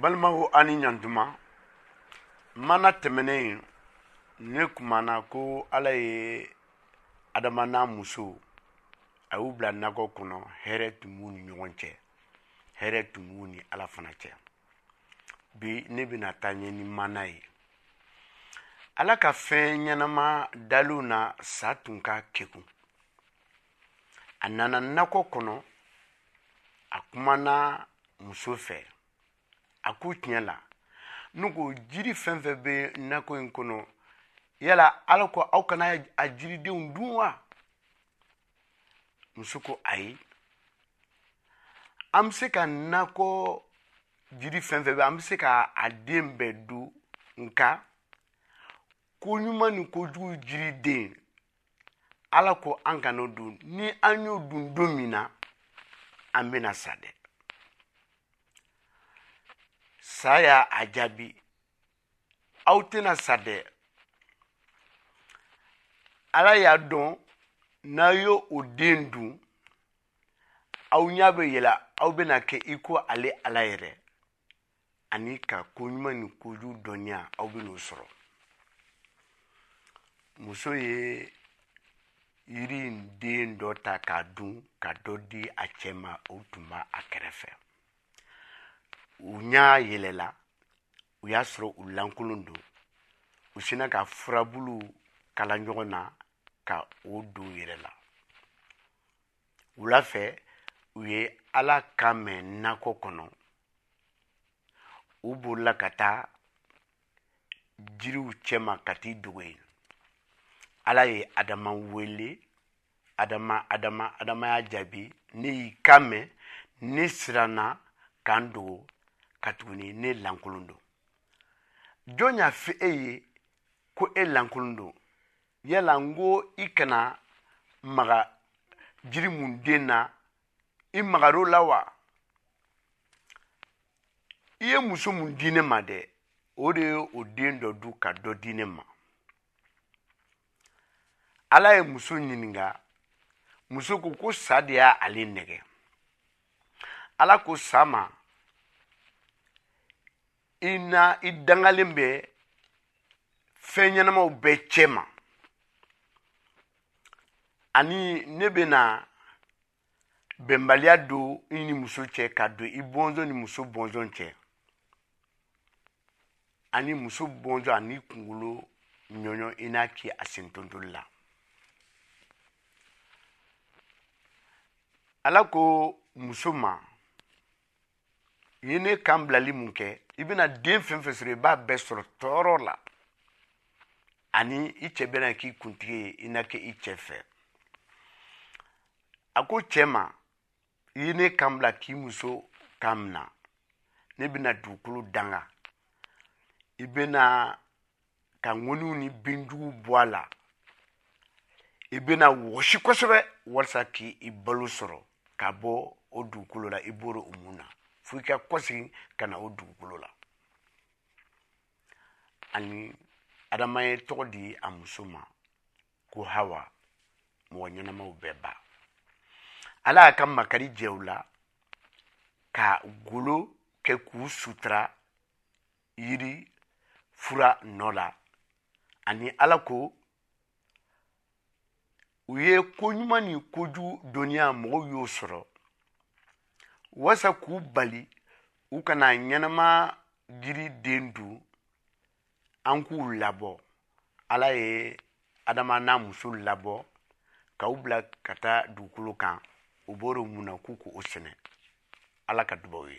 balimaw a ni ɲantuma mana tɛmɛnen ne kumana ko ala ye adama n'a muso a y'u bila nakɔ kɔnɔ hɛrɛ tun b'u ni ɲɔgɔn cɛ hɛrɛ tun b'u ni ala fana cɛ bi ne bɛna taa ɲɛ ni mana ye ala ka fɛn ɲɛnama daliw na sa tun ka kegun a nana nakɔ kɔnɔ a kumana muso fɛ a k'u tiɲɛ la n'u ko jiri fɛn fɛn bɛ nakɔ in kɔnɔ yala ala ko aw kana a jiridenw dun wa muso ko ayi an bɛ se ka nakɔ jiri fɛn fɛn bɛ an bɛ se ka a den bɛɛ dun nka ko ɲuman ni ko jugu jiri den ala ko an kana dun ni an y'o dun don min na an bɛna sa dɛ sa y'a a jaabi aw tɛna sa dɛ ala y'a dɔn n'a y'o o den dun aw ɲɛ bɛ yɛlɛ aw bɛna kɛ i ko ale ala yɛrɛ ani ka ko ɲuman ni koju dɔnniya aw bɛ n'o sɔrɔ muso ye yiri in den dɔ ta k'a dun ka dɔ di a cɛ ma o tun b'a a kɛrɛfɛ u ɲa yɛlɛla u y'a sɔrɔ u lankolon don u sinna ka furabulu kala ɲɔgɔn na ka o don u yɛrɛ la wula fɛ u ye ala ka mɛn nakɔ kɔnɔ u bolila ka taa jiriw cɛma ka t'i dogo yen ala ye adama wele adama adama adama y'a jaabi ne y'i kan mɛn ne siranna k'an dogo ka tuguni ne lankolon don jɔn y'a fɔ e ye ko e lankolon don yala n ko i kana maga jiri mun den na i magar'o la wa i ye muso mun di ne ma dɛ o de ye o den dɔ du ka dɔ di ne ma ala ye muso ɲininka muso ko ko sa de y'a ale nɛgɛ ala ko sa ma i na i dangalen bɛ fɛn ɲɛnamaw bɛɛ cɛ ma ani ne bɛ na bɛnbaliya don i ni muso cɛ ka don i bɔnzɔn ni muso bɔnzɔn cɛ ani muso bɔnzɔn ani kunkolo ɲɔɲɔ i n'a k'i a sentontoli la ala ko muso ma i ye ne kan bilali mun kɛ i bɛna den fɛn fɛn sɔrɔ i b'a bɛɛ sɔrɔ tɔɔrɔ la ani i cɛ bɛna k'i kuntigi ye i na kɛ i cɛ fɛ a ko cɛ ma i ye ne kan bila k'i muso kan mina ne bɛna dugukolo danga i bɛna ka ŋoniw ni binjugu bɔ a la i bɛna wɔsi kosɛbɛ walisa k'i balo sɔrɔ ka bɔ o dugukolo la i b'o o mun na fo i ka kɔsegin ka na o dugukolo la ani adama ye tɔgɔ di a muso ma ko hawa mɔgɔ ɲɛnamaw bɛɛ ba ala y'a ka makari jɛ u la ka golo kɛ k'u sutura yiri fura nɔ la ani ala ko u ye ko ɲuman ni kojugu dɔnniya mɔgɔw y'o sɔrɔ wasa k'u bali u kana ɲɛnama jiri den dun an k'u labɔ ala ye adama n'a muso labɔ k'aw bila ka taa dugukolo kan u b'o de mun na k'u k'o sɛnɛ ala ka dubaw ye